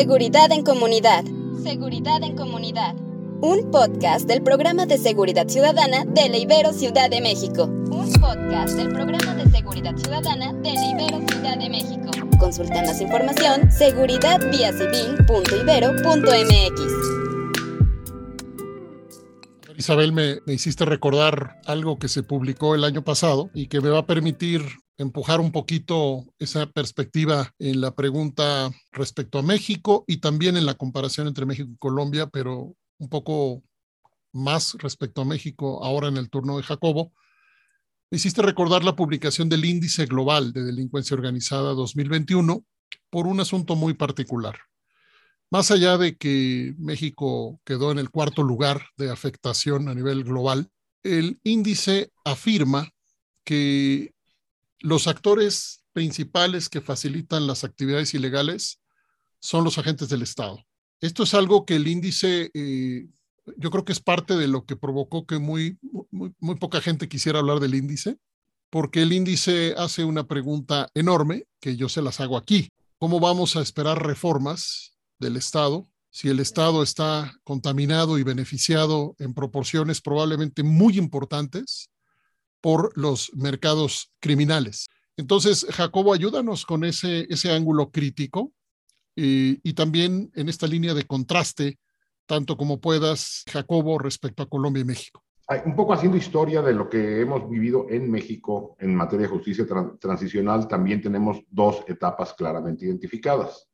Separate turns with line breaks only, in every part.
Seguridad en Comunidad. Seguridad en Comunidad. Un podcast del programa de seguridad ciudadana de la Ibero Ciudad de México. Un podcast del programa de seguridad ciudadana de la Ibero Ciudad de México. Consulta más información seguridadviacivil.ibero.mx.
Isabel, me, me, hiciste recordar algo que se publicó el año pasado y que me va a permitir empujar un poquito esa perspectiva en la pregunta respecto a México y también en la comparación entre México y Colombia, pero un poco más respecto a México ahora en el turno de Jacobo. Me hiciste recordar la publicación del Índice Global de Delincuencia Organizada 2021 por un asunto muy particular. Más allá de que México quedó en el cuarto lugar de afectación a nivel global, el índice afirma que los actores principales que facilitan las actividades ilegales son los agentes del Estado. Esto es algo que el índice, eh, yo creo que es parte de lo que provocó que muy, muy, muy poca gente quisiera hablar del índice, porque el índice hace una pregunta enorme que yo se las hago aquí. ¿Cómo vamos a esperar reformas del Estado si el Estado está contaminado y beneficiado en proporciones probablemente muy importantes por los mercados criminales. Entonces, Jacobo, ayúdanos con ese, ese ángulo crítico y, también en esta línea de contraste, tanto como puedas, Jacobo, respecto a Colombia y México.
Un poco haciendo historia de lo que hemos vivido en México en materia de justicia tra transicional, también tenemos dos etapas claramente identificadas.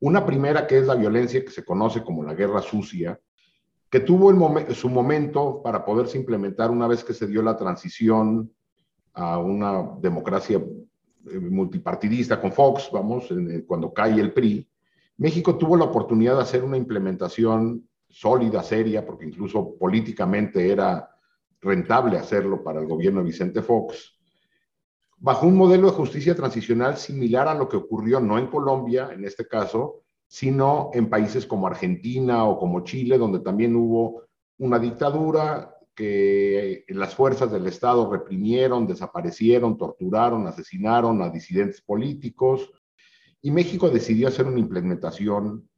Una primera que es la violencia que se conoce como la guerra sucia, que tuvo su momento para poderse implementar una vez que se dio la transición a una democracia eh, multipartidista con Fox, vamos, cuando cae el PRI, México tuvo la oportunidad de hacer una implementación sólida, seria, porque incluso políticamente era rentable hacerlo para el gobierno de Vicente Fox, bajo un modelo de justicia transicional similar a lo que ocurrió no en Colombia, en este caso, sino en países como Argentina o como Chile, donde también hubo una dictadura que las fuerzas del Estado reprimieron, desaparecieron, torturaron, asesinaron a disidentes políticos, y México decidió hacer una implementación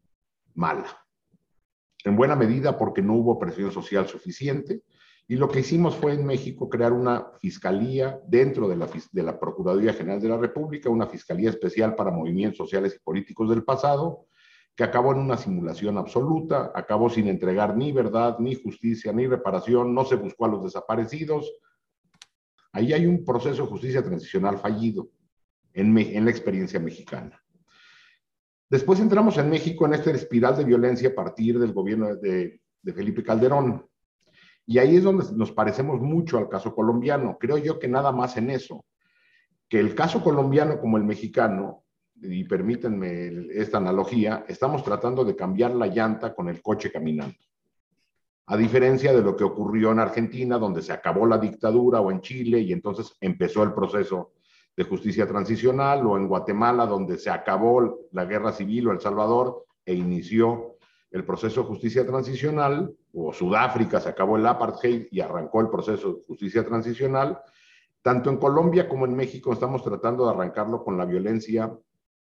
mala, en buena medida porque no hubo presión social suficiente, y lo que hicimos fue en México crear una fiscalía dentro de la, de la Procuraduría General de la República, una fiscalía especial para movimientos sociales y políticos del pasado, que acabó en una simulación absoluta, acabó sin entregar ni verdad, ni justicia, ni reparación, no se buscó a los desaparecidos. Ahí hay un proceso de justicia transicional fallido en, la experiencia mexicana. Después entramos en México en esta espiral de violencia a partir del gobierno de Felipe Calderón. Y ahí es donde nos parecemos mucho al caso colombiano. Creo yo que nada más en eso, que el caso colombiano como el mexicano y permítanme esta analogía, estamos tratando de cambiar la llanta con el coche caminando. A diferencia de lo que ocurrió en Argentina, donde se acabó la dictadura, o en Chile, y entonces empezó el proceso de justicia transicional, o en Guatemala, donde se acabó la guerra civil, o El Salvador, e inició el proceso de justicia transicional, o Sudáfrica se acabó el apartheid y arrancó el proceso de justicia transicional. Tanto en Colombia como en México estamos tratando de arrancarlo con la violencia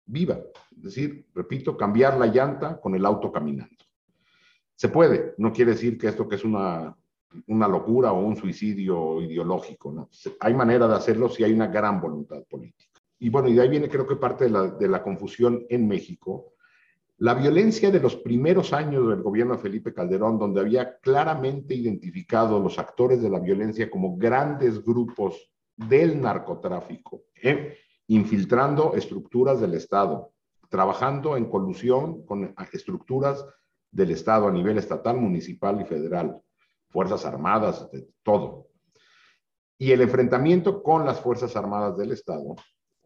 viva. Es decir, repito, cambiar la llanta con el auto caminando. Se puede, no quiere decir que esto que es una, una locura o un suicidio ideológico, ¿no? Hay manera de hacerlo si hay una gran voluntad política. Y bueno, y de ahí viene creo que parte de la, de la confusión en México. La violencia de los primeros años del gobierno de Felipe Calderón, donde había claramente identificado los actores de la violencia como grandes grupos del narcotráfico, ¿eh? Infiltrando estructuras del Estado, trabajando en colusión con estructuras del Estado a nivel estatal, municipal y federal, Fuerzas Armadas, de todo. Y el enfrentamiento con las Fuerzas Armadas del Estado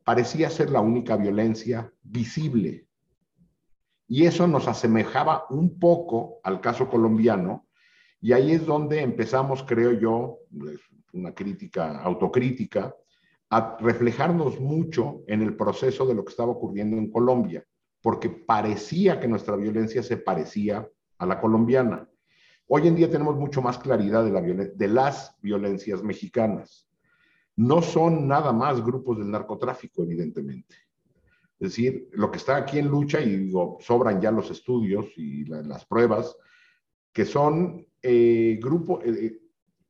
parecía ser la única violencia visible. Y eso nos asemejaba un poco al caso colombiano, y ahí es donde empezamos, creo yo, una crítica, autocrítica, a reflejarnos mucho en el proceso de lo que estaba ocurriendo en Colombia, porque parecía que nuestra violencia se parecía a la colombiana. Hoy en día tenemos mucho más claridad de, la de las violencias mexicanas. No son nada más grupos del narcotráfico, evidentemente. Es decir, lo que está aquí en lucha, y sobran ya los estudios y las pruebas, que son eh, grupos, eh, eh,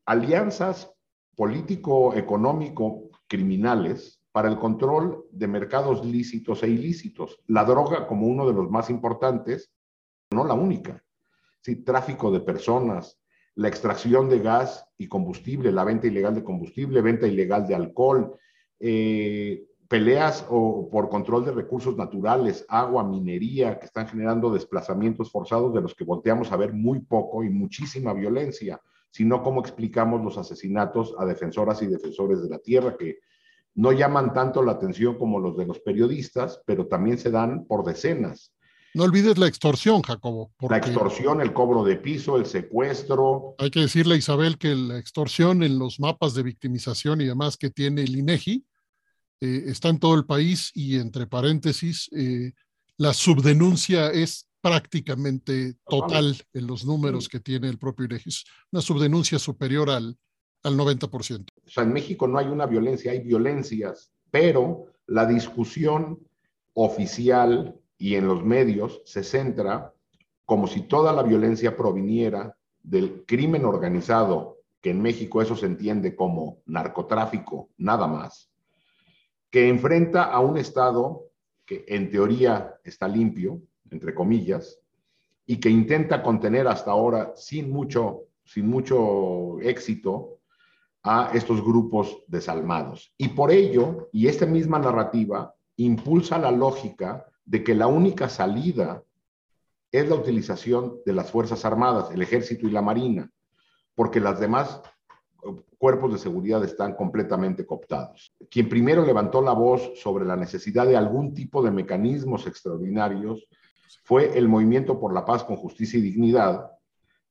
alianzas político-económico criminales para el control de mercados lícitos e ilícitos. La droga como uno de los más importantes, no la única. Sí, tráfico de personas, la extracción de gas y combustible, la venta ilegal de combustible, venta ilegal de alcohol, eh, peleas o por control de recursos naturales, agua, minería, que están generando desplazamientos forzados de los que volteamos a ver muy poco y muchísima violencia, sino cómo explicamos los asesinatos a defensoras y defensores de la tierra, que no llaman tanto la atención como los de los periodistas, pero también se dan por decenas.
No olvides la extorsión, Jacobo.
La extorsión, el cobro de piso, el secuestro.
Hay que decirle a Isabel que la extorsión en los mapas de victimización y demás que tiene el INEGI eh, está en todo el país y entre paréntesis, eh, la subdenuncia es prácticamente total en los números que tiene el propio INEGI. Una subdenuncia superior al, al 90%.
O sea, en México no hay una violencia, hay violencias, pero la discusión oficial y en los medios se centra como si toda la violencia proviniera del crimen organizado, que en México eso se entiende como narcotráfico, nada más, que enfrenta a un Estado que en teoría está limpio, entre comillas, y que intenta contener hasta ahora sin mucho, sin mucho éxito a estos grupos desalmados. Y por ello, y esta misma narrativa impulsa la lógica de que la única salida es la utilización de las Fuerzas Armadas, el Ejército y la Marina, porque las demás cuerpos de seguridad están completamente cooptados. Quien primero levantó la voz sobre la necesidad de algún tipo de mecanismos extraordinarios fue el Movimiento por la Paz con Justicia y Dignidad,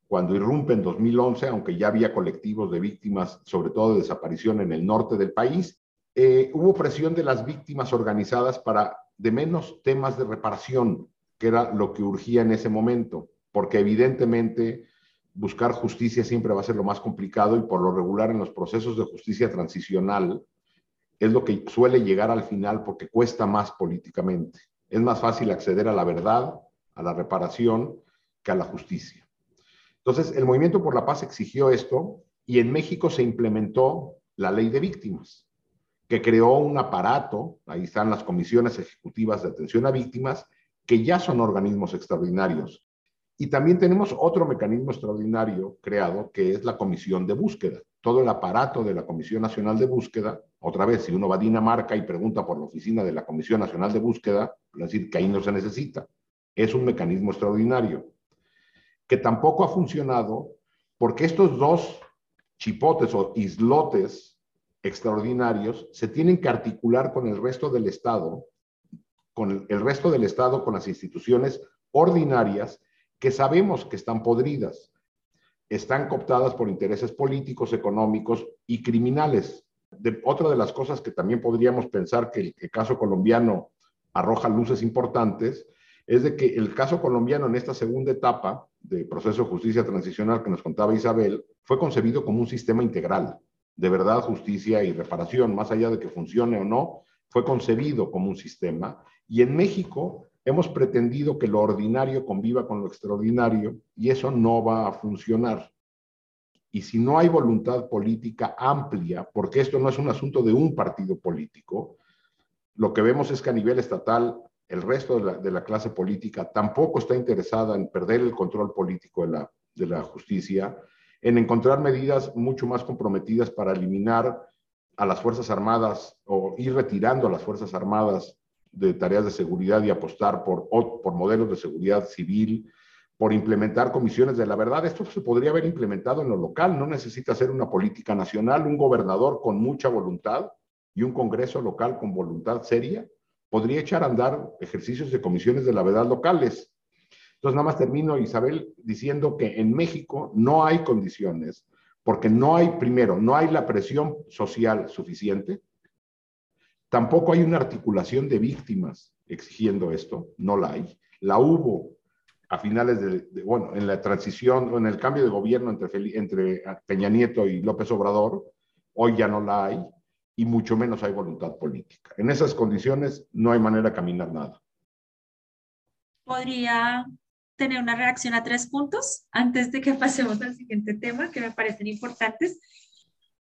cuando irrumpe en 2011, aunque ya había colectivos de víctimas, sobre todo de desaparición en el norte del país, eh, hubo presión de las víctimas organizadas para de menos temas de reparación, que era lo que urgía en ese momento, porque evidentemente buscar justicia siempre va a ser lo más complicado y por lo regular en los procesos de justicia transicional es lo que suele llegar al final porque cuesta más políticamente. Es más fácil acceder a la verdad, a la reparación, que a la justicia. Entonces, el Movimiento por la Paz exigió esto y en México se implementó la ley de víctimas, que creó un aparato, ahí están las comisiones ejecutivas de atención a víctimas, que ya son organismos extraordinarios, y también tenemos otro mecanismo extraordinario creado, que es la comisión de búsqueda. Todo el aparato de la Comisión Nacional de Búsqueda, otra vez, si uno va a Dinamarca y pregunta por la oficina de la Comisión Nacional de Búsqueda, a decir que ahí no se necesita. Es un mecanismo extraordinario, que tampoco ha funcionado porque estos dos chipotes o islotes extraordinarios se tienen que articular con el resto del Estado, con el resto del Estado, con las instituciones ordinarias que sabemos que están podridas, están cooptadas por intereses políticos, económicos y criminales. De, otra de las cosas que también podríamos pensar que el, caso colombiano arroja luces importantes es de que el caso colombiano en esta segunda etapa de proceso de justicia transicional que nos contaba Isabel fue concebido como un sistema integral de verdad, justicia y reparación, más allá de que funcione o no, fue concebido como un sistema. Y en México Hemos pretendido que lo ordinario conviva con lo extraordinario y eso no va a funcionar. Y si no hay voluntad política amplia, porque esto no es un asunto de un partido político, lo que vemos es que a nivel estatal el resto de la, clase política tampoco está interesada en perder el control político de la, justicia, en encontrar medidas mucho más comprometidas para eliminar a las Fuerzas Armadas o ir retirando a las Fuerzas Armadas de tareas de seguridad y apostar por, por modelos de seguridad civil, por implementar comisiones de la verdad. Esto se podría haber implementado en lo local, no necesita ser una política nacional, un gobernador con mucha voluntad y un Congreso local con voluntad seria podría echar a andar ejercicios de comisiones de la verdad locales. Entonces, nada más termino, Isabel, diciendo que en México no hay condiciones, porque no hay, primero, no hay la presión social suficiente, Tampoco hay una articulación de víctimas exigiendo esto, no la hay. La hubo a finales de, bueno, en la transición o en el cambio de gobierno entre, entre Peña Nieto y López Obrador, hoy ya no la hay. y mucho menos hay voluntad política. En esas condiciones no hay manera de caminar nada.
Podría tener una reacción a tres puntos antes de que pasemos al siguiente tema que me parecen importantes.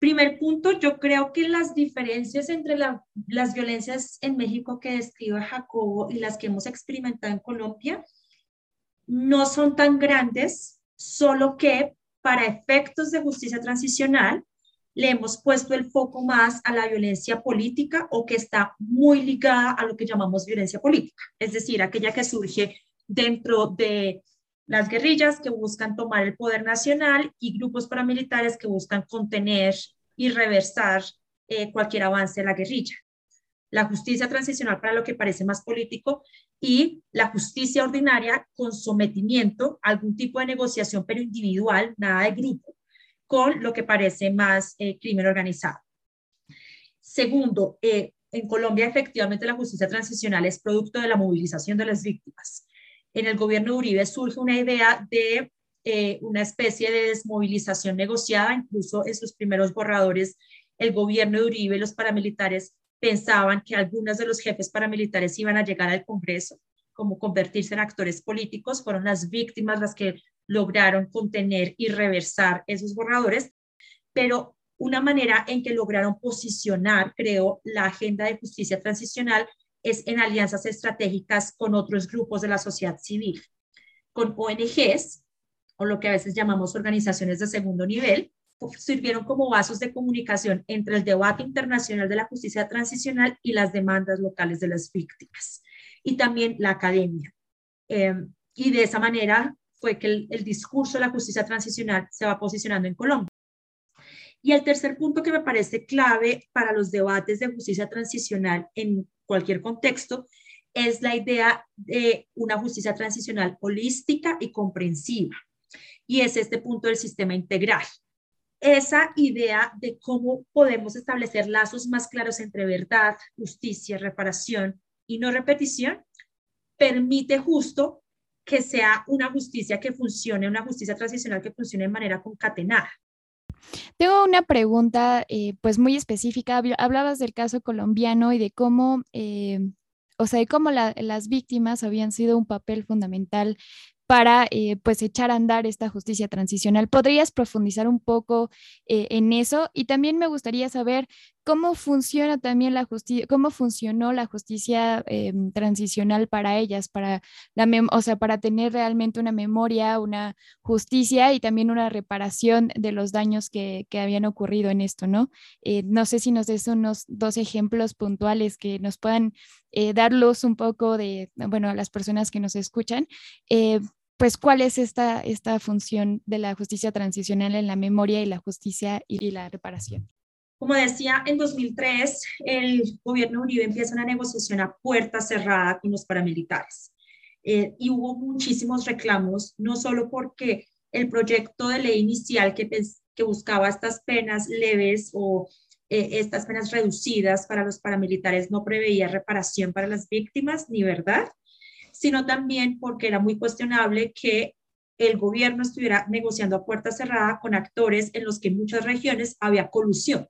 Primer punto, yo creo que las diferencias entre las violencias en México que describe Jacobo y las que hemos experimentado en Colombia no son tan grandes, solo que para efectos de justicia transicional le hemos puesto el foco más a la violencia política o que está muy ligada a lo que llamamos violencia política, es decir, aquella que surge dentro de las guerrillas que buscan tomar el poder nacional y grupos paramilitares que buscan contener y reversar eh, cualquier avance de la guerrilla. La justicia transicional para lo que parece más político y la justicia ordinaria con sometimiento a algún tipo de negociación, pero individual, nada de grupo, con lo que parece más eh, crimen organizado. Segundo, eh, en Colombia efectivamente la justicia transicional es producto de la movilización de las víctimas. En el gobierno de Uribe surge una idea de eh, una especie de desmovilización negociada, incluso en sus primeros borradores, el gobierno de Uribe y los paramilitares pensaban que algunos de los jefes paramilitares iban a llegar al Congreso, como convertirse en actores políticos, fueron las víctimas las que lograron contener y reversar esos borradores, pero una manera en que lograron posicionar, creo, la agenda de justicia transicional es en alianzas estratégicas con otros grupos de la sociedad civil, con ONGs, o lo que a veces llamamos organizaciones de segundo nivel, sirvieron como vasos de comunicación entre el debate internacional de la justicia transicional y las demandas locales de las víctimas, y también la academia. Eh, y de esa manera fue que el, discurso de la justicia transicional se va posicionando en Colombia. Y el tercer punto que me parece clave para los debates de justicia transicional en cualquier contexto es la idea de una justicia transicional holística y comprensiva. Y es este punto del sistema integral. Esa idea de cómo podemos establecer lazos más claros entre verdad, justicia, reparación y no repetición permite justo que sea una justicia que funcione, una justicia transicional que funcione de manera concatenada.
Tengo una pregunta eh, pues muy específica. Hablabas del caso colombiano y de cómo, eh, o sea, de cómo las víctimas habían sido un papel fundamental para eh, pues echar a andar esta justicia transicional. ¿Podrías profundizar un poco eh, en eso? Y también me gustaría saber cómo funciona también la justicia, cómo funcionó la justicia eh, transicional para ellas, para la o sea, para tener realmente una memoria, una justicia y también una reparación de los daños que, que habían ocurrido en esto, ¿no? no sé si nos des unos dos ejemplos puntuales que nos puedan dar luz un poco de, bueno, a las personas que nos escuchan, pues cuál es esta, esta función de la justicia transicional en la memoria y la justicia y, la reparación.
Como decía, en 2003 el gobierno Uribe empieza una negociación a puerta cerrada con los paramilitares. Eh, y hubo muchísimos reclamos, no solo porque el proyecto de ley inicial que, que buscaba estas penas leves o eh, estas penas reducidas para los paramilitares no preveía reparación para las víctimas, ni verdad, sino también porque era muy cuestionable que el gobierno estuviera negociando a puerta cerrada con actores en los que en muchas regiones había colusión.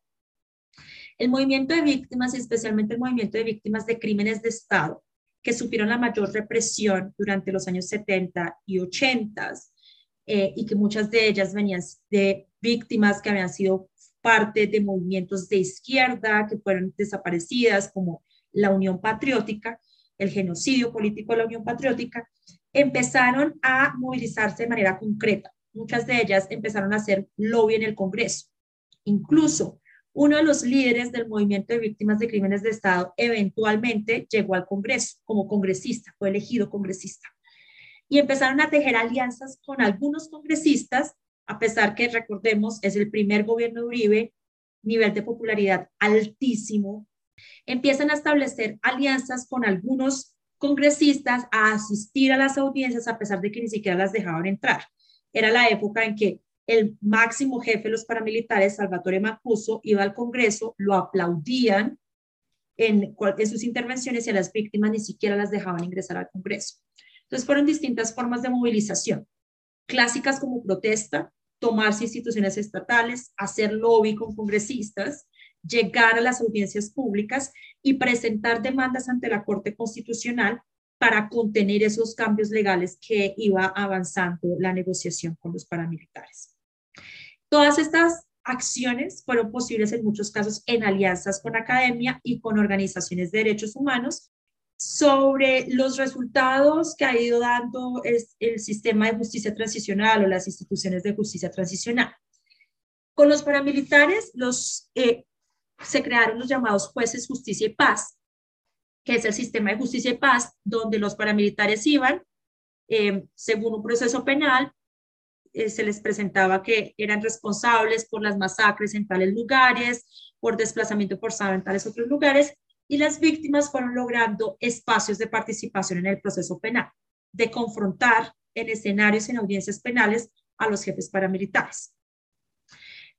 El movimiento de víctimas, especialmente el movimiento de víctimas de crímenes de Estado, que sufrieron la mayor represión durante los años 70 y 80, eh, y que muchas de ellas venían de víctimas que habían sido parte de movimientos de izquierda, que fueron desaparecidas, como la Unión Patriótica, el genocidio político de la Unión Patriótica, empezaron a movilizarse de manera concreta. Muchas de ellas empezaron a hacer lobby en el Congreso. Incluso uno de los líderes del movimiento de víctimas de crímenes de Estado eventualmente llegó al Congreso como congresista, fue elegido congresista. Y empezaron a tejer alianzas con algunos congresistas, a pesar que, recordemos, es el primer gobierno de Uribe, nivel de popularidad altísimo, empiezan a establecer alianzas con algunos congresistas a asistir a las audiencias a pesar de que ni siquiera las dejaban entrar. Era la época en que el máximo jefe de los paramilitares, Salvatore Mancuso, iba al Congreso, lo aplaudían en, en sus intervenciones y a las víctimas ni siquiera las dejaban ingresar al Congreso. Entonces fueron distintas formas de movilización, clásicas como protesta, tomarse instituciones estatales, hacer lobby con congresistas, llegar a las audiencias públicas y presentar demandas ante la Corte Constitucional para contener esos cambios legales que iba avanzando la negociación con los paramilitares. Todas estas acciones fueron posibles en muchos casos en alianzas con academia y con organizaciones de derechos humanos sobre los resultados que ha ido dando el, sistema de justicia transicional o las instituciones de justicia transicional. Con los paramilitares los, eh, se crearon los llamados jueces justicia y paz, que es el sistema de justicia y paz donde los paramilitares iban, eh, según un proceso penal, eh, se les presentaba que eran responsables por las masacres en tales lugares, por desplazamiento forzado en tales otros lugares, y las víctimas fueron logrando espacios de participación en el proceso penal, de confrontar en escenarios, en audiencias penales, a los jefes paramilitares.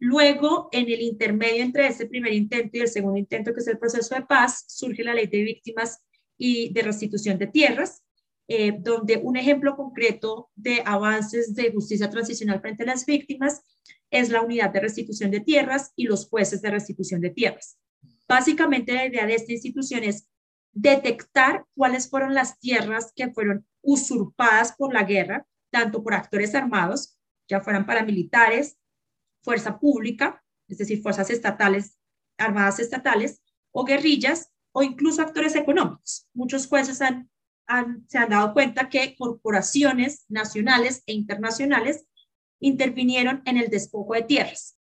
Luego, en el intermedio entre este primer intento y el segundo intento, que es el proceso de paz, surge la ley de víctimas y de restitución de tierras, eh, donde un ejemplo concreto de avances de justicia transicional frente a las víctimas es la unidad de restitución de tierras y los jueces de restitución de tierras. Básicamente la idea de esta institución es detectar cuáles fueron las tierras que fueron usurpadas por la guerra, tanto por actores armados, ya fueran paramilitares, fuerza pública, es decir, fuerzas estatales, armadas estatales, o guerrillas, o incluso actores económicos. Muchos jueces han se han dado cuenta que corporaciones nacionales e internacionales intervinieron en el despojo de tierras.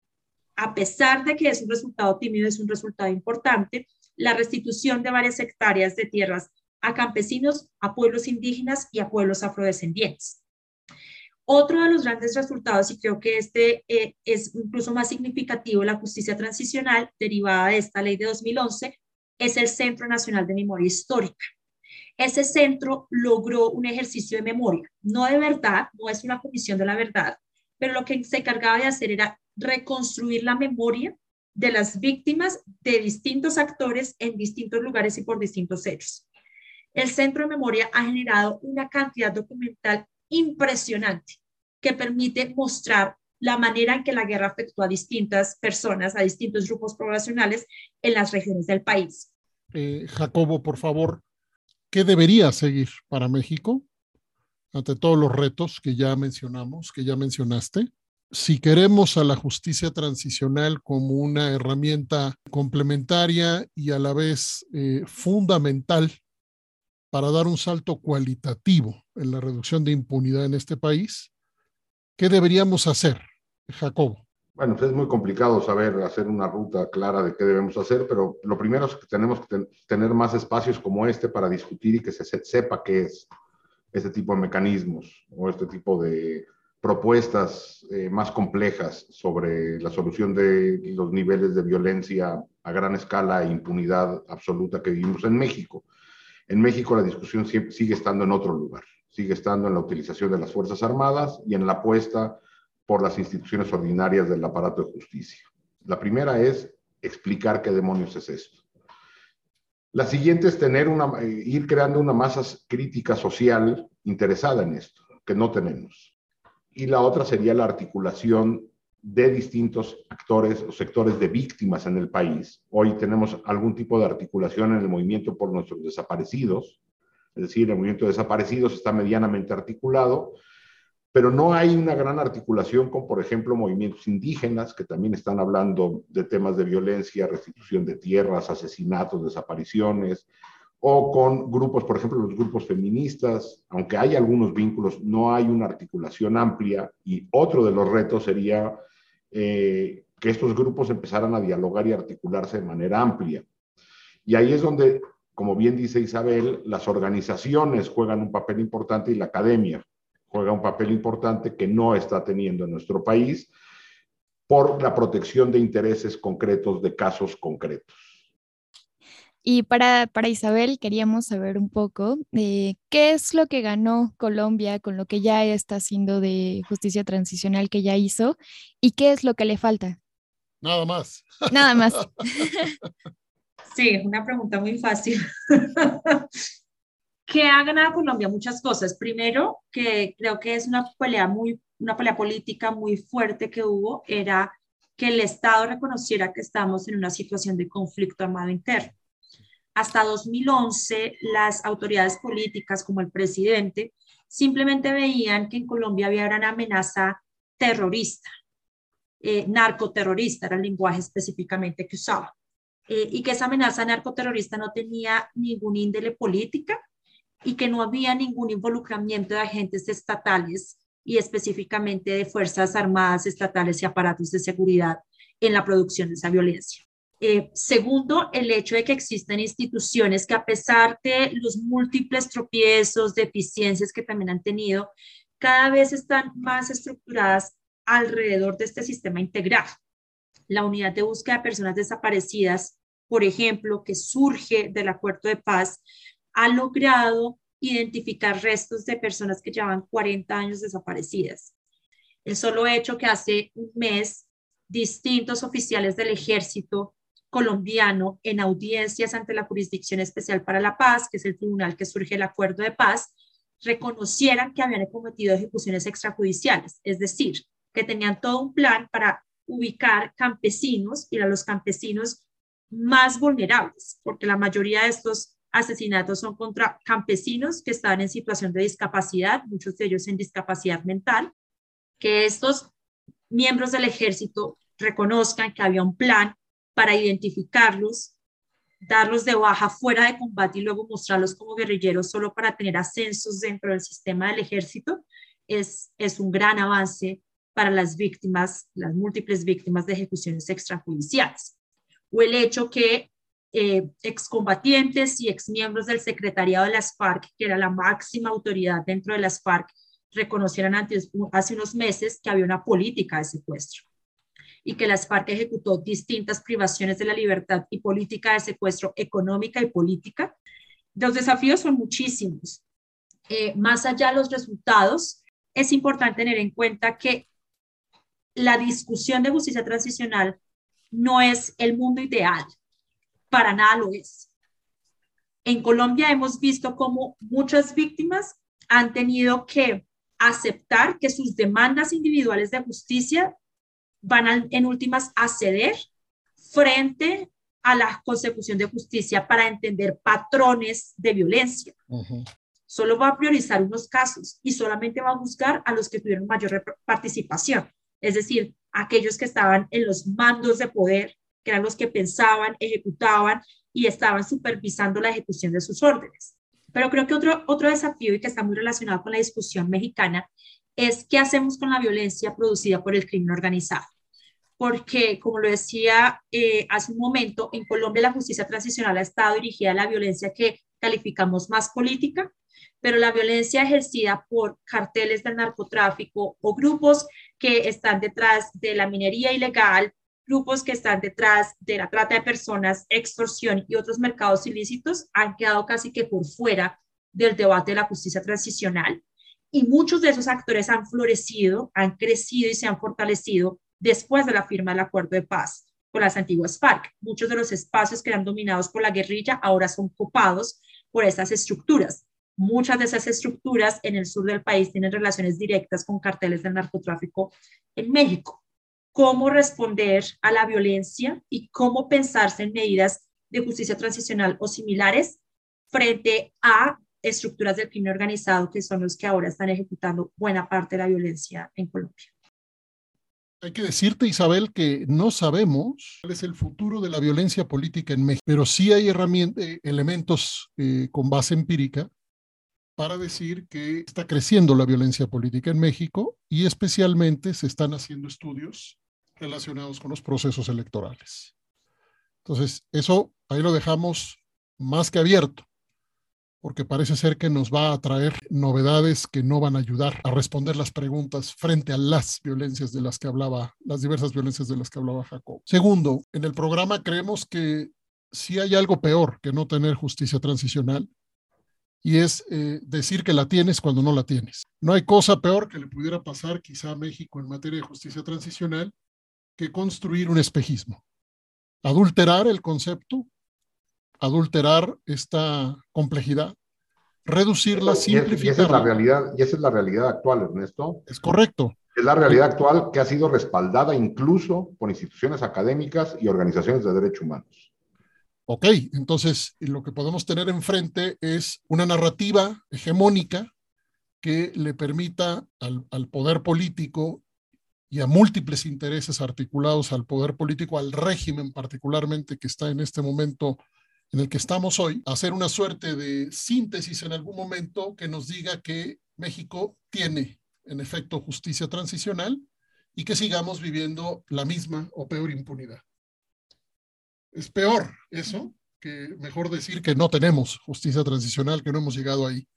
A pesar de que es un resultado tímido, es un resultado importante, la restitución de varias hectáreas de tierras a campesinos, a pueblos indígenas y a pueblos afrodescendientes. Otro de los grandes resultados, y creo que este eh, es incluso más significativo, la justicia transicional derivada de esta ley de 2011, es el Centro Nacional de Memoria Histórica. Ese centro logró un ejercicio de memoria, no de verdad, no es una comisión de la verdad, pero lo que se encargaba de hacer era reconstruir la memoria de las víctimas de distintos actores en distintos lugares y por distintos hechos. El Centro de Memoria ha generado una cantidad documental impresionante que permite mostrar la manera en que la guerra afectó a distintas personas, a distintos grupos poblacionales en las regiones del país.
Eh, Jacobo, por favor, ¿Qué debería seguir para México ante todos los retos que ya mencionamos, que ya mencionaste? Si queremos a la justicia transicional como una herramienta complementaria y a la vez eh, fundamental para dar un salto cualitativo en la reducción de impunidad en este país, ¿qué deberíamos hacer, Jacobo?
Bueno, pues es muy complicado saber hacer una ruta clara de qué debemos hacer, pero lo primero es que tenemos que tener más espacios como este para discutir y que se sepa qué es este tipo de mecanismos o este tipo de propuestas eh, más complejas sobre la solución de los niveles de violencia a gran escala e impunidad absoluta que vivimos en México. En México la discusión sigue estando en otro lugar, sigue estando en la utilización de las Fuerzas Armadas y en la apuesta por las instituciones ordinarias del aparato de justicia. La primera es explicar qué demonios es esto. La siguiente es tener una, eh, ir creando una masa crítica social interesada en esto, que no tenemos. Y la otra sería la articulación de distintos actores o sectores de víctimas en el país. Hoy tenemos algún tipo de articulación en el movimiento por nuestros desaparecidos, es decir, el movimiento de desaparecidos está medianamente articulado, pero no hay una gran articulación con, por ejemplo, movimientos indígenas que también están hablando de temas de violencia, restitución de tierras, asesinatos, desapariciones, o con grupos, por ejemplo, los grupos feministas, aunque hay algunos vínculos, no hay una articulación amplia y otro de los retos sería eh, que estos grupos empezaran a dialogar y articularse de manera amplia. Y ahí es donde, como bien dice Isabel, las organizaciones juegan un papel importante y la academia juega un papel importante que no está teniendo en nuestro país por la protección de intereses concretos de casos concretos.
Y para, para Isabel queríamos saber un poco de qué es lo que ganó Colombia con lo que ya está haciendo de justicia transicional que ya hizo y qué es lo que le falta.
Nada más.
Nada más.
Sí, una pregunta muy fácil. ¿Qué ha ganado Colombia? Muchas cosas. Primero, que creo que es una pelea muy, una pelea política muy fuerte que hubo, era que el Estado reconociera que estamos en una situación de conflicto armado interno. Hasta 2011, las autoridades políticas como el presidente simplemente veían que en Colombia había una amenaza terrorista, eh, narcoterrorista, era el lenguaje específicamente que usaba, eh, y que esa amenaza narcoterrorista no tenía ningún índole política y que no había ningún involucramiento de agentes estatales y específicamente de Fuerzas Armadas estatales y aparatos de seguridad en la producción de esa violencia. Eh, segundo, el hecho de que existen instituciones que a pesar de los múltiples tropiezos, deficiencias que también han tenido, cada vez están más estructuradas alrededor de este sistema integral. La unidad de búsqueda de personas desaparecidas, por ejemplo, que surge del acuerdo de paz, ha logrado identificar restos de personas que llevan 40 años desaparecidas. El solo hecho que hace un mes distintos oficiales del ejército colombiano en audiencias ante la Jurisdicción Especial para la Paz, que es el tribunal que surge el acuerdo de paz, reconocieran que habían cometido ejecuciones extrajudiciales, es decir, que tenían todo un plan para ubicar campesinos y a los campesinos más vulnerables, porque la mayoría de estos asesinatos son contra campesinos que están en situación de discapacidad, muchos de ellos en discapacidad mental, que estos miembros del ejército reconozcan que había un plan para identificarlos, darlos de baja fuera de combate y luego mostrarlos como guerrilleros solo para tener ascensos dentro del sistema del ejército, es, es un gran avance para las víctimas, las múltiples víctimas de ejecuciones extrajudiciales. O el hecho que eh, excombatientes y exmiembros del secretariado de las FARC, que era la máxima autoridad dentro de las FARC, reconocieron antes, hace unos meses que había una política de secuestro y que las FARC ejecutó distintas privaciones de la libertad y política de secuestro económica y política. Los desafíos son muchísimos. Eh, más allá de los resultados, es importante tener en cuenta que la discusión de justicia transicional no es el mundo ideal, para nada lo es. En Colombia hemos visto cómo muchas víctimas han tenido que aceptar que sus demandas individuales de justicia van en últimas a ceder frente a la consecución de justicia para entender patrones de violencia. Solo va a priorizar unos casos y solamente va a buscar a los que tuvieron mayor participación, es decir, aquellos que estaban en los mandos de poder que eran los que pensaban, ejecutaban y estaban supervisando la ejecución de sus órdenes. Pero creo que otro, otro desafío y que está muy relacionado con la discusión mexicana es qué hacemos con la violencia producida por el crimen organizado. Porque, como lo decía eh, hace un momento, en Colombia la justicia transicional ha estado dirigida a la violencia que calificamos más política, pero la violencia ejercida por carteles del narcotráfico o grupos que están detrás de la minería ilegal, grupos que están detrás de la trata de personas, extorsión y otros mercados ilícitos han quedado casi que por fuera del debate de la justicia transicional. Y muchos de esos actores han florecido, han crecido y se han fortalecido después de la firma del acuerdo de paz con las antiguas FARC. Muchos de los espacios que eran dominados por la guerrilla ahora son copados por esas estructuras. Muchas de esas estructuras en el sur del país tienen relaciones directas con carteles del narcotráfico en México cómo responder a la violencia y cómo pensarse en medidas de justicia transicional o similares frente a estructuras del crimen organizado que son los que ahora están ejecutando buena parte de la violencia en Colombia.
Hay que decirte, Isabel, que no sabemos cuál es el futuro de la violencia política en México, pero sí hay herramientas, elementos eh, con base empírica para decir que está creciendo la violencia política en México y especialmente se están haciendo estudios relacionados con los procesos electorales. Entonces, eso ahí lo dejamos más que abierto, porque parece ser que nos va a traer novedades que no van a ayudar a responder las preguntas frente a las violencias de las que hablaba, las diversas violencias de las que hablaba Jacob. Segundo, en el programa creemos que si hay algo peor que no tener justicia transicional, y es eh, decir que la tienes cuando no la tienes. No hay cosa peor que le pudiera pasar quizá a México en materia de justicia transicional que construir un espejismo. Adulterar el concepto, adulterar esta complejidad, reducirla, simplificarla.
Y esa es la realidad, y esa es la realidad actual, Ernesto.
Es correcto.
Es la realidad actual que ha sido respaldada incluso por instituciones académicas y organizaciones de derechos humanos.
Ok, entonces lo que podemos tener enfrente es una narrativa hegemónica que le permita al, al, poder político y a múltiples intereses articulados al poder político, al régimen particularmente que está en este momento en el que estamos hoy, hacer una suerte de síntesis en algún momento que nos diga que México tiene en efecto justicia transicional y que sigamos viviendo la misma o peor impunidad. Es peor eso que mejor decir que no tenemos justicia transicional, que no hemos llegado ahí.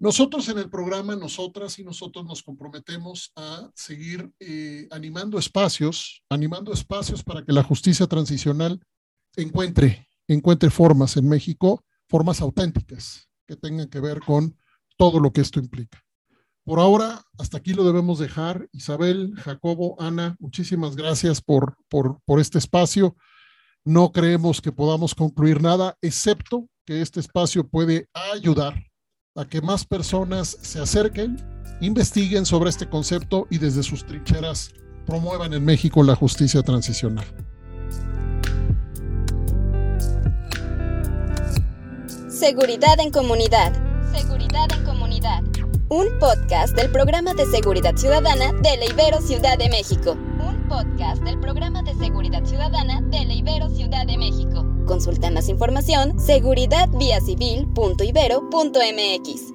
Nosotros en el programa, nosotras y nosotros nos comprometemos a seguir eh, animando espacios, animando espacios para que la justicia transicional encuentre, encuentre formas en México, formas auténticas que tengan que ver con todo lo que esto implica. Por ahora, hasta aquí lo debemos dejar. Isabel, Jacobo, Ana, muchísimas gracias por, por, por este espacio. No creemos que podamos concluir nada, excepto que este espacio puede ayudar a que más personas se acerquen, investiguen sobre este concepto y desde sus trincheras promuevan en México la justicia transicional.
Seguridad en comunidad. Seguridad en comunidad un podcast del programa de seguridad ciudadana de la Ibero Ciudad de México. Podcast del programa de seguridad ciudadana de la Ibero Ciudad de México. Consulta más información seguridadviacivil.ibero.mx.